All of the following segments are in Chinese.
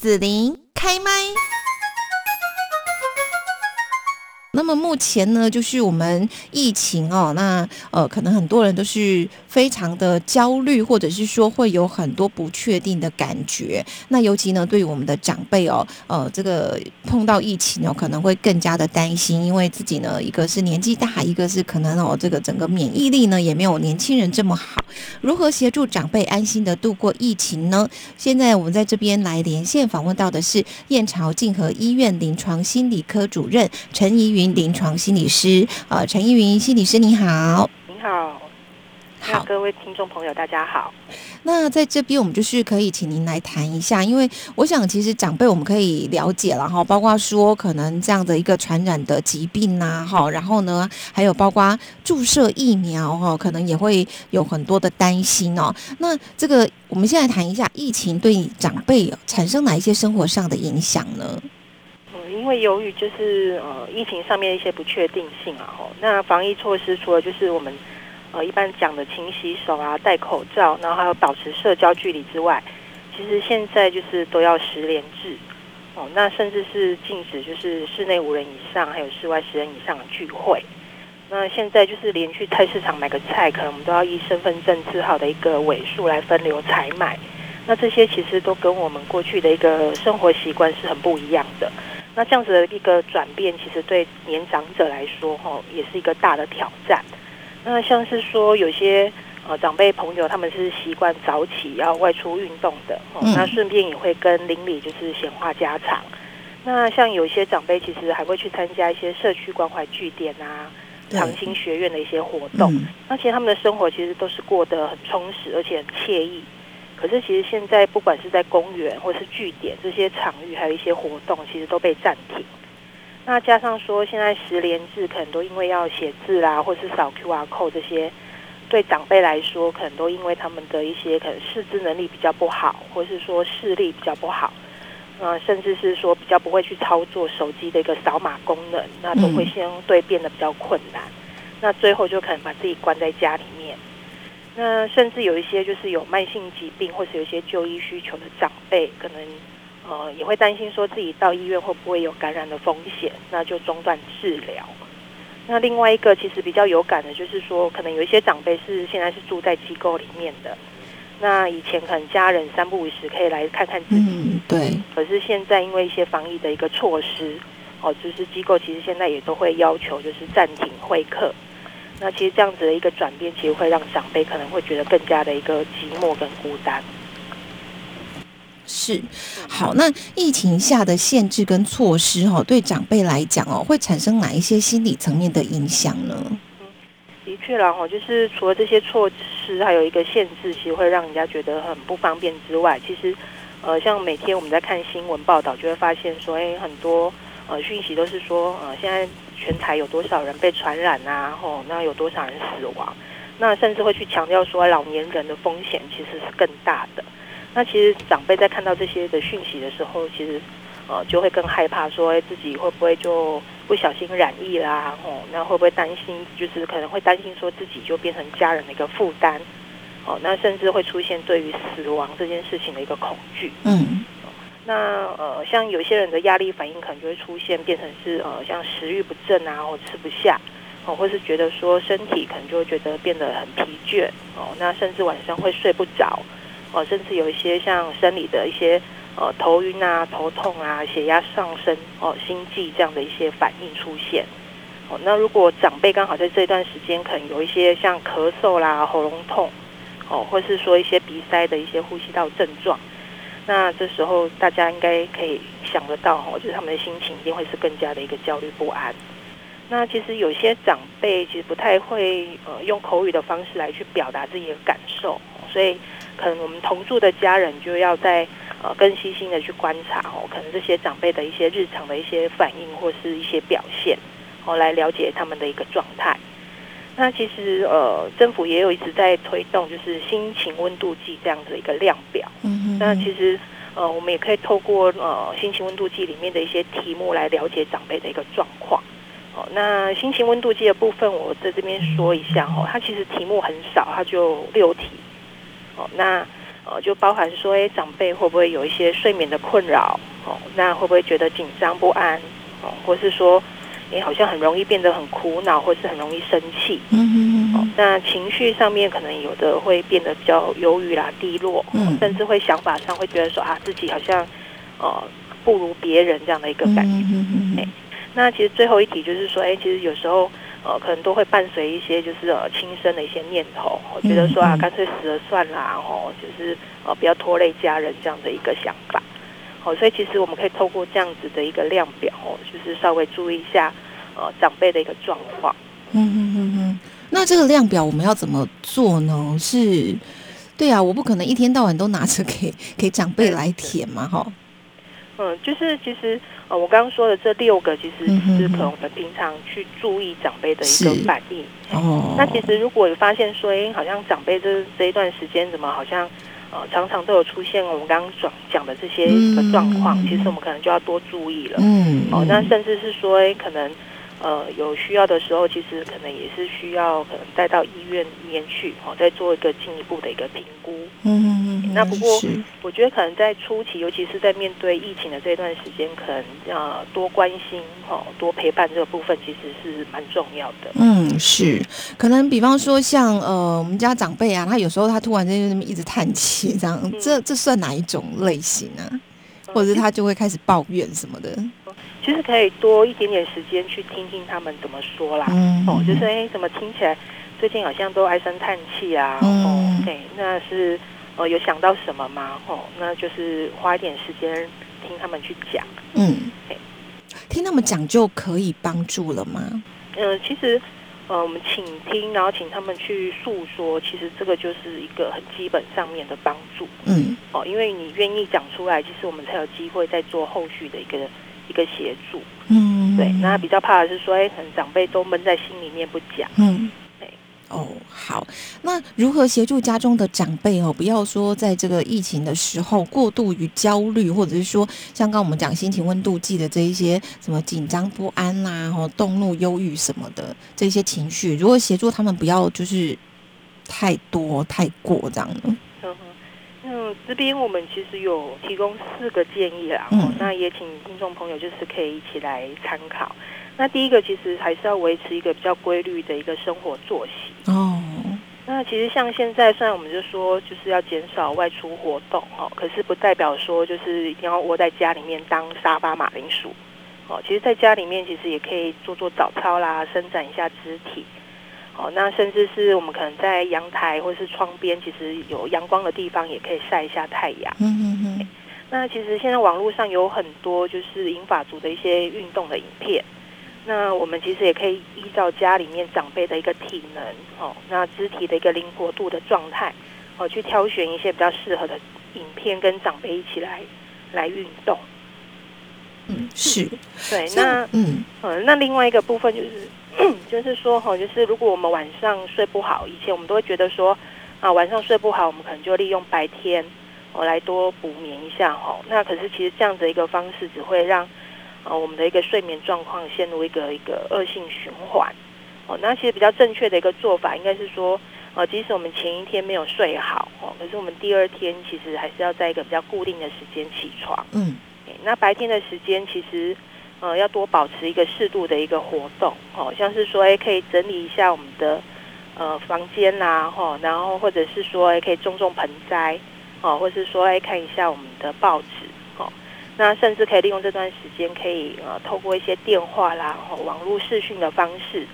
紫琳开麦。那么目前呢，就是我们疫情哦，那呃，可能很多人都是非常的焦虑，或者是说会有很多不确定的感觉。那尤其呢，对于我们的长辈哦，呃，这个碰到疫情哦，可能会更加的担心，因为自己呢，一个是年纪大，一个是可能哦，这个整个免疫力呢也没有年轻人这么好。如何协助长辈安心的度过疫情呢？现在我们在这边来连线访问到的是燕巢静和医院临床心理科主任陈怡云。临床心理师，呃，陈依云心理师，你好，你好，好，各位听众朋友，大家好。那在这边，我们就是可以请您来谈一下，因为我想，其实长辈我们可以了解了哈，包括说可能这样的一个传染的疾病呐，哈，然后呢，还有包括注射疫苗哈，可能也会有很多的担心哦。那这个，我们现在谈一下疫情对长辈产生哪一些生活上的影响呢？因为由于就是呃疫情上面一些不确定性啊，吼，那防疫措施除了就是我们呃一般讲的勤洗手啊、戴口罩，然后还有保持社交距离之外，其实现在就是都要十连制哦，那甚至是禁止就是室内五人以上，还有室外十人以上的聚会。那现在就是连去菜市场买个菜，可能我们都要以身份证字号的一个尾数来分流采买。那这些其实都跟我们过去的一个生活习惯是很不一样的。那这样子的一个转变，其实对年长者来说，哈，也是一个大的挑战。那像是说，有些呃长辈朋友，他们是习惯早起要外出运动的，哦那顺便也会跟邻里就是闲话家常。那像有些长辈，其实还会去参加一些社区关怀据点啊、长兴学院的一些活动。那其实他们的生活其实都是过得很充实，而且很惬意。可是，其实现在不管是在公园或是据点这些场域，还有一些活动，其实都被暂停。那加上说，现在十连制可能都因为要写字啦，或是扫 QR code 这些，对长辈来说，可能都因为他们的一些可能视知能力比较不好，或是说视力比较不好，呃，甚至是说比较不会去操作手机的一个扫码功能，那都会相对变得比较困难。那最后就可能把自己关在家里。那甚至有一些就是有慢性疾病或是有一些就医需求的长辈，可能呃也会担心说自己到医院会不会有感染的风险，那就中断治疗。那另外一个其实比较有感的就是说，可能有一些长辈是现在是住在机构里面的，那以前可能家人三不五时可以来看看自己，对。可是现在因为一些防疫的一个措施，哦，就是机构其实现在也都会要求就是暂停会客。那其实这样子的一个转变，其实会让长辈可能会觉得更加的一个寂寞跟孤单。是，好，那疫情下的限制跟措施，哦，对长辈来讲，哦，会产生哪一些心理层面的影响呢？嗯，的确啦，哦，就是除了这些措施，还有一个限制，其实会让人家觉得很不方便之外，其实，呃，像每天我们在看新闻报道，就会发现说，哎，很多呃讯息都是说，呃，现在。全台有多少人被传染啊？吼，那有多少人死亡？那甚至会去强调说，老年人的风险其实是更大的。那其实长辈在看到这些的讯息的时候，其实呃就会更害怕，说自己会不会就不小心染疫啦？吼，那会不会担心？就是可能会担心说自己就变成家人的一个负担。哦，那甚至会出现对于死亡这件事情的一个恐惧。嗯。那呃，像有些人的压力反应可能就会出现，变成是呃，像食欲不振啊，或吃不下，哦，或是觉得说身体可能就会觉得变得很疲倦，哦，那甚至晚上会睡不着，哦，甚至有一些像生理的一些呃头晕啊、头痛啊、血压上升、哦心悸这样的一些反应出现，哦，那如果长辈刚好在这段时间可能有一些像咳嗽啦、喉咙痛，哦，或是说一些鼻塞的一些呼吸道症状。那这时候大家应该可以想得到哈，就是他们的心情一定会是更加的一个焦虑不安。那其实有些长辈其实不太会呃用口语的方式来去表达自己的感受，所以可能我们同住的家人就要在呃更细心的去观察哦，可能这些长辈的一些日常的一些反应或是一些表现，哦来了解他们的一个状态。那其实呃，政府也有一直在推动，就是心情温度计这样子一个量表。那其实呃，我们也可以透过呃心情温度计里面的一些题目来了解长辈的一个状况。哦，那心情温度计的部分，我在这边说一下哦，它其实题目很少，它就六题。哦，那呃，就包含说，哎，长辈会不会有一些睡眠的困扰？哦，那会不会觉得紧张不安？哦，或是说，你，好像很容易变得很苦恼，或是很容易生气？嗯那情绪上面可能有的会变得比较忧郁啦、低落，嗯甚至会想法上会觉得说啊，自己好像呃不如别人这样的一个感觉。嗯哎那其实最后一题就是说，哎，其实有时候呃，可能都会伴随一些就是呃轻生的一些念头，我觉得说啊，嗯嗯干脆死了算啦，哦，就是呃不要拖累家人这样的一个想法。哦，所以其实我们可以透过这样子的一个量表，哦，就是稍微注意一下呃长辈的一个状况。嗯嗯嗯嗯。那这个量表我们要怎么做呢？是，对啊，我不可能一天到晚都拿着给给长辈来填嘛，哈。嗯，就是其实呃，我刚刚说的这六个，其实是可能我们平常去注意长辈的一个反应。哦，那其实如果有发现说，哎，好像长辈这这一段时间怎么好像呃常常都有出现我们刚刚讲讲的这些个状况，嗯其实我们可能就要多注意了。嗯，哦，那嗯甚至是说，哎，可能呃有需要的时候，其实可能也是需要可能带到医院里面去，哦，再做一个进一步的一个评估。嗯嗯嗯，那不过我觉得可能在初期，尤其是在面对疫情的这段时间，可能呃多关心哦，多陪伴这个部分，其实是蛮重要的。嗯，是，可能比方说像呃，我们家长辈啊，他有时候他突然间就那么一直叹气，这样，嗯这这算哪一种类型啊？或者是他就会开始抱怨什么的？其实可以多一点点时间去听听他们怎么说啦。嗯，哦，就是哎，怎么听起来最近好像都唉声叹气啊？嗯哦，对，那是呃有想到什么吗？哦，那就是花一点时间听他们去讲。嗯对，听他们讲就可以帮助了吗？嗯、其实呃，我们倾听，然后请他们去诉说，其实这个就是一个很基本上面的帮助嗯哦，因为你愿意讲出来，其实我们才有机会再做后续的一个一个协助。嗯，对，那比较怕的是说，哎，可能长辈都闷在心里面不讲。嗯对。哦，好，那如何协助家中的长辈哦？不要说在这个疫情的时候过度于焦虑，或者是说像刚刚我们讲心情温度计的这一些什么紧张不安啦、哦动怒、忧郁什么的这些情绪，如何协助他们不要就是太多太过这样呢？这边我们其实有提供四个建议啦，那也请听众朋友就是可以一起来参考。那第一个其实还是要维持一个比较规律的一个生活作息。哦，那其实像现在，虽然我们就说就是要减少外出活动哦，可是不代表说就是一定要窝在家里面当沙发马铃薯哦。其实，在家里面其实也可以做做早操啦，伸展一下肢体。哦，那甚至是我们可能在阳台或是窗边，其实有阳光的地方，也可以晒一下太阳。嗯嗯嗯，那其实现在网络上有很多就是银发族的一些运动的影片，那我们其实也可以依照家里面长辈的一个体能哦，那肢体的一个灵活度的状态哦，去挑选一些比较适合的影片，跟长辈一起来来运动。嗯是，对，像那嗯呃，那另外一个部分就是，就是说哈，就是如果我们晚上睡不好，以前我们都会觉得说，啊，晚上睡不好，我们可能就利用白天，哦，来多补眠一下哈。那可是其实这样的一个方式，只会让，啊，我们的一个睡眠状况陷入一个一个恶性循环。哦，那其实比较正确的一个做法，应该是说，呃，即使我们前一天没有睡好，哦，可是我们第二天其实还是要在一个比较固定的时间起床。嗯诶那白天的时间其实呃要多保持一个适度的一个活动哦，像是说哎可以整理一下我们的呃房间啦哈、哦，然后或者是说哎可以种种盆栽哦，或是说哎看一下我们的报纸哦，那甚至可以利用这段时间可以呃透过一些电话啦、哦、网络视讯的方式，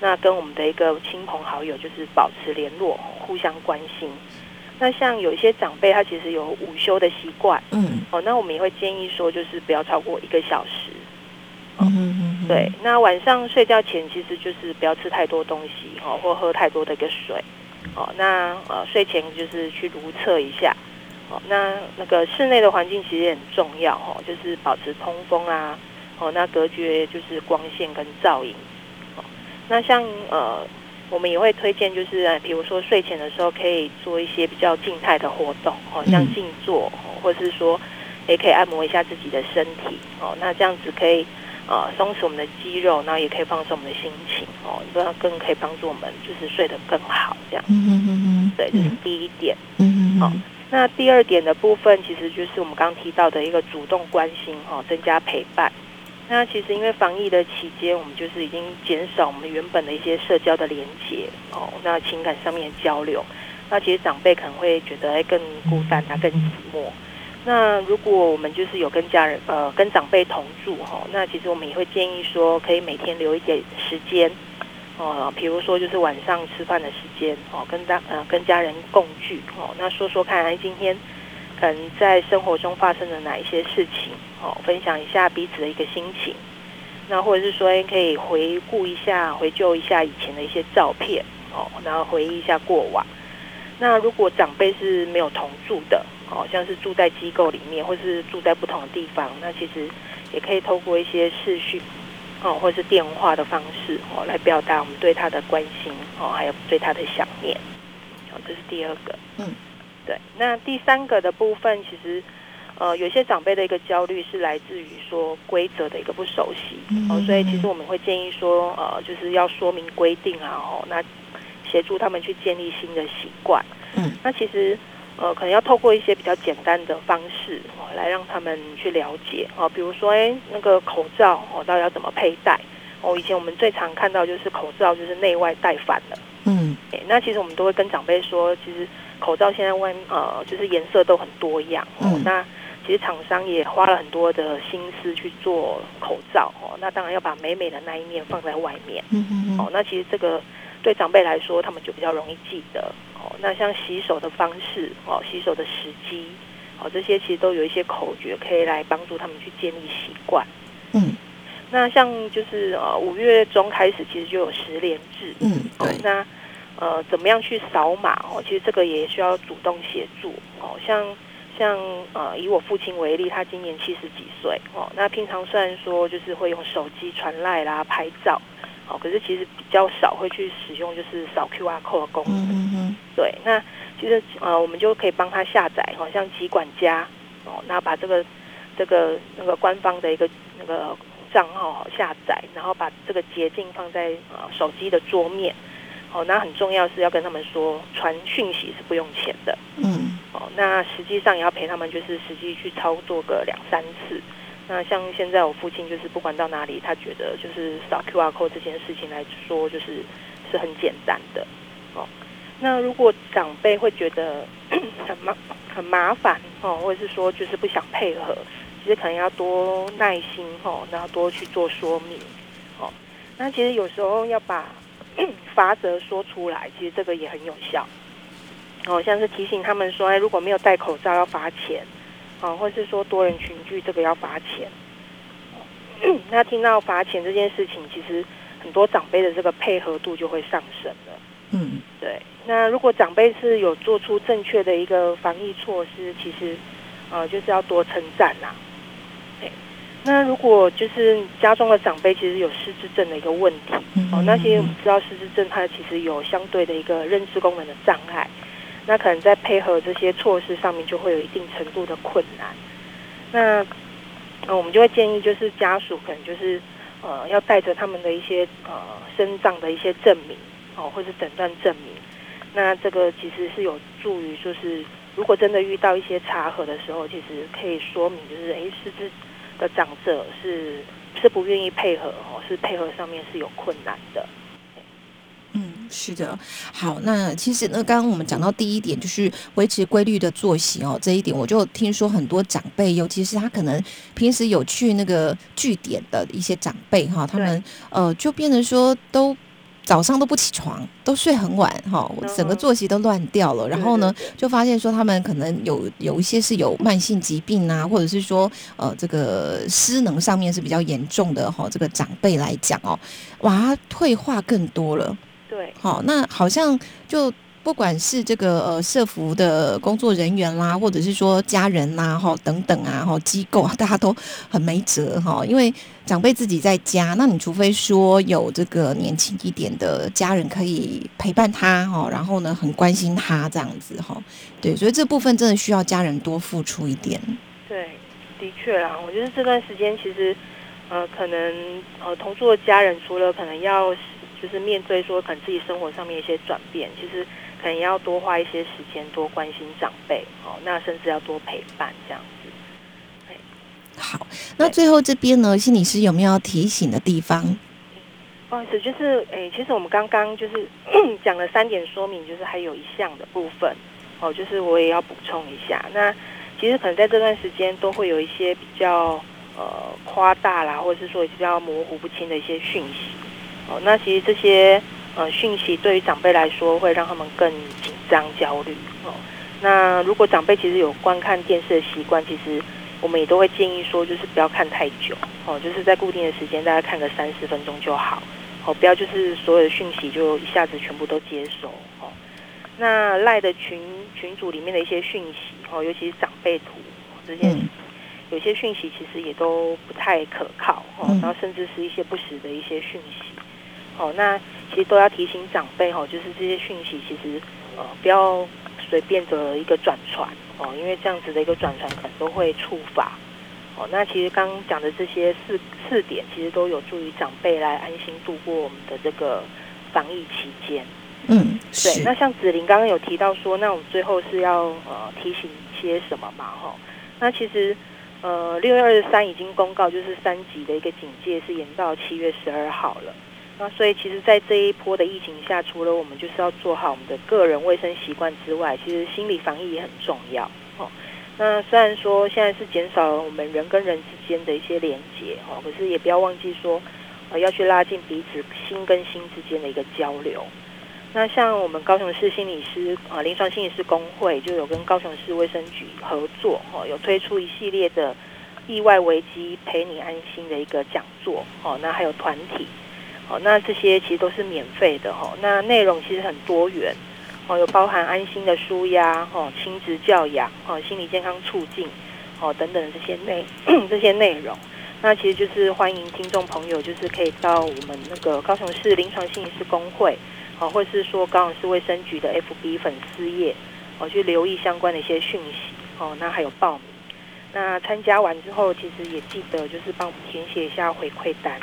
那跟我们的一个亲朋好友就是保持联络，互相关心。那像有一些长辈他其实有午休的习惯。嗯哦，那我们也会建议说，就是不要超过一个小时。嗯嗯嗯，对，那晚上睡觉前其实就是不要吃太多东西哦，或喝太多的一个水。哦，那呃睡前就是去如厕一下。哦，那那个室内的环境其实也很重要哦，就是保持通风啊。哦，那隔绝就是光线跟噪音。哦，那像呃，我们也会推荐就是，呃比如说睡前的时候可以做一些比较静态的活动哦，像嗯静坐，哦或是说也可以按摩一下自己的身体哦，那这样子可以呃松弛我们的肌肉，然后也可以放松我们的心情哦，那更可以帮助我们就是睡得更好这样。嗯嗯嗯嗯，对，这是第一点。嗯嗯好那第二点的部分，其实就是我们刚提到的一个主动关心哈，增加陪伴。那其实因为防疫的期间，我们就是已经减少我们原本的一些社交的连接哦，那情感上面的交流，那其实长辈可能会觉得更孤单啊，更寂寞。那如果我们就是有跟家人呃跟长辈同住哈，那其实我们也会建议说，可以每天留一点时间哦，比如说就是晚上吃饭的时间哦，跟大呃跟家人共聚哦，那说说看，哎今天可能在生活中发生了哪一些事情。哦，分享一下彼此的一个心情，那或者是说，可以回顾一下、回旧一下以前的一些照片，哦，然后回忆一下过往。那如果长辈是没有同住的，哦，像是住在机构里面，或是住在不同的地方，那其实也可以透过一些视讯，哦，或者是电话的方式，哦，来表达我们对他的关心，哦，还有对他的想念。哦，这是第二个。嗯，对。那第三个的部分，其实。呃，有些长辈的一个焦虑是来自于说规则的一个不熟悉，哦，所以其实我们会建议说，呃，就是要说明规定啊，哦，那协助他们去建立新的习惯。嗯，那其实呃，可能要透过一些比较简单的方式，哦，来让他们去了解，哦，比如说，哎，那个口罩，哦，到底要怎么佩戴？哦，以前我们最常看到就是口罩就是内外戴反了。嗯，那其实我们都会跟长辈说，其实口罩现在外呃，就是颜色都很多样，哦，那。其实厂商也花了很多的心思去做口罩哦，那当然要把美美的那一面放在外面。嗯嗯哦，那其实这个对长辈来说，他们就比较容易记得哦。那像洗手的方式哦，洗手的时机哦，这些其实都有一些口诀可以来帮助他们去建立习惯。嗯，那像就是呃五月中开始，其实就有十连制。嗯，对。那呃怎么样去扫码哦？其实这个也需要主动协助哦，像。像呃，以我父亲为例，他今年七十几岁哦。那平常虽然说就是会用手机传赖啦、拍照，哦，可是其实比较少会去使用就是扫 Q R code 的功能。嗯嗯对，那其实呃，我们就可以帮他下载，好像集管家哦，那把这个这个那个官方的一个那个账号下载，然后把这个捷径放在呃手机的桌面。哦，那很重要是要跟他们说，传讯息是不用钱的。嗯。哦，那实际上也要陪他们，就是实际去操作个两三次。那像现在我父亲，就是不管到哪里，他觉得就是扫 Q R code 这件事情来说，就是是很简单的。哦，那如果长辈会觉得很麻很麻烦哦，或者是说就是不想配合，其实可能要多耐心哦，然后多去做说明。哦，那其实有时候要把。罚则说出来，其实这个也很有效。哦，像是提醒他们说，哎，如果没有戴口罩要罚钱，哦，或是说多人群聚这个要罚钱。那听到罚钱这件事情，其实很多长辈的这个配合度就会上升了。嗯，对。那如果长辈是有做出正确的一个防疫措施，其实呃就是要多称赞呐。那如果就是家中的长辈其实有失智症的一个问题哦，那些我们知道失智症它其实有相对的一个认知功能的障碍，那可能在配合这些措施上面就会有一定程度的困难。那呃我们就会建议就是家属可能就是呃要带着他们的一些呃身障的一些证明哦，或是诊断证明。那这个其实是有助于就是如果真的遇到一些查核的时候，其实可以说明就是哎失智。的长者是是不愿意配合哦，是配合上面是有困难的。嗯，是的。好，那其实呢，刚刚我们讲到第一点就是维持规律的作息哦，这一点我就听说很多长辈，尤其是他可能平时有去那个据点的一些长辈哈，他们呃就变成说都。早上都不起床，都睡很晚，哈，整个作息都乱掉了。然后呢，就发现说他们可能有有一些是有慢性疾病啊，或者是说呃这个失能上面是比较严重的哈。这个长辈来讲哦，哇，退化更多了。对，好，那好像就。不管是这个呃社服的工作人员啦，或者是说家人啦，哈等等啊，哈机构啊，大家都很没辙哈，因为长辈自己在家，那你除非说有这个年轻一点的家人可以陪伴他哈，然后呢很关心他这样子哈，对，所以这部分真的需要家人多付出一点。对，的确啦，我觉得这段时间其实呃可能呃同住的家人除了可能要就是面对说可能自己生活上面一些转变，其实。可能要多花一些时间，多关心长辈哦，那甚至要多陪伴这样子。好，那最后这边呢，心理师有没有要提醒的地方？不好意思，就是诶，其实我们刚刚就是 讲了三点说明，就是还有一项的部分哦，就是我也要补充一下。那其实可能在这段时间都会有一些比较呃夸大啦，或者是说比较模糊不清的一些讯息哦。那其实这些呃讯息对于长辈来说，会让他们更紧张焦虑哦。那如果长辈其实有观看电视的习惯，其实我们也都会建议说，就是不要看太久哦，就是在固定的时间，大概看个三十分钟就好哦，不要就是所有的讯息就一下子全部都接收哦。那赖的群群组里面的一些讯息哦，尤其是长辈图这些，有些讯息其实也都不太可靠哦，然后甚至是一些不实的一些讯息哦。那其实都要提醒长辈哦，就是这些讯息其实呃不要随便的一个转传。哦，因为这样子的一个转传可能都会触发。哦，那其实刚刚讲的这些四四点，其实都有助于长辈来安心度过我们的这个防疫期间。嗯，对。那像子玲刚刚有提到说，那我们最后是要呃提醒一些什么嘛？哈，那其实呃六月二十三已经公告，就是三级的一个警戒是延到七月十二号了。那所以，其实，在这一波的疫情下，除了我们就是要做好我们的个人卫生习惯之外，其实心理防疫也很重要。哦，那虽然说现在是减少了我们人跟人之间的一些连接，哦，可是也不要忘记说，呃，要去拉近彼此心跟心之间的一个交流。那像我们高雄市心理师啊，临床心理师工会就有跟高雄市卫生局合作，哦，有推出一系列的意外危机陪你安心的一个讲座，哦，那还有团体。哦，那这些其实都是免费的哈。那内容其实很多元，哦，有包含安心的舒压，哦，亲子教养，哦，心理健康促进，哦，等等这些内 这些内容。那其实就是欢迎听众朋友，就是可以到我们那个高雄市临床心理师工会，哦，或是说高雄市卫生局的 FB 粉丝页，哦，去留意相关的一些讯息，哦，那还有报名。那参加完之后，其实也记得就是帮我们填写一下回馈单。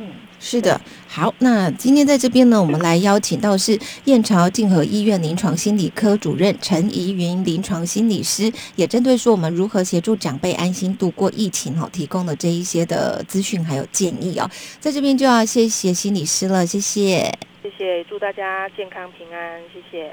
嗯，是的，好，那今天在这边呢，我们来邀请到是燕巢静和医院临床心理科主任陈怡云临床心理师，也针对说我们如何协助长辈安心度过疫情哈，提供的这一些的资讯还有建议哦，在这边就要谢谢心理师了，谢谢，谢谢，祝大家健康平安，谢谢。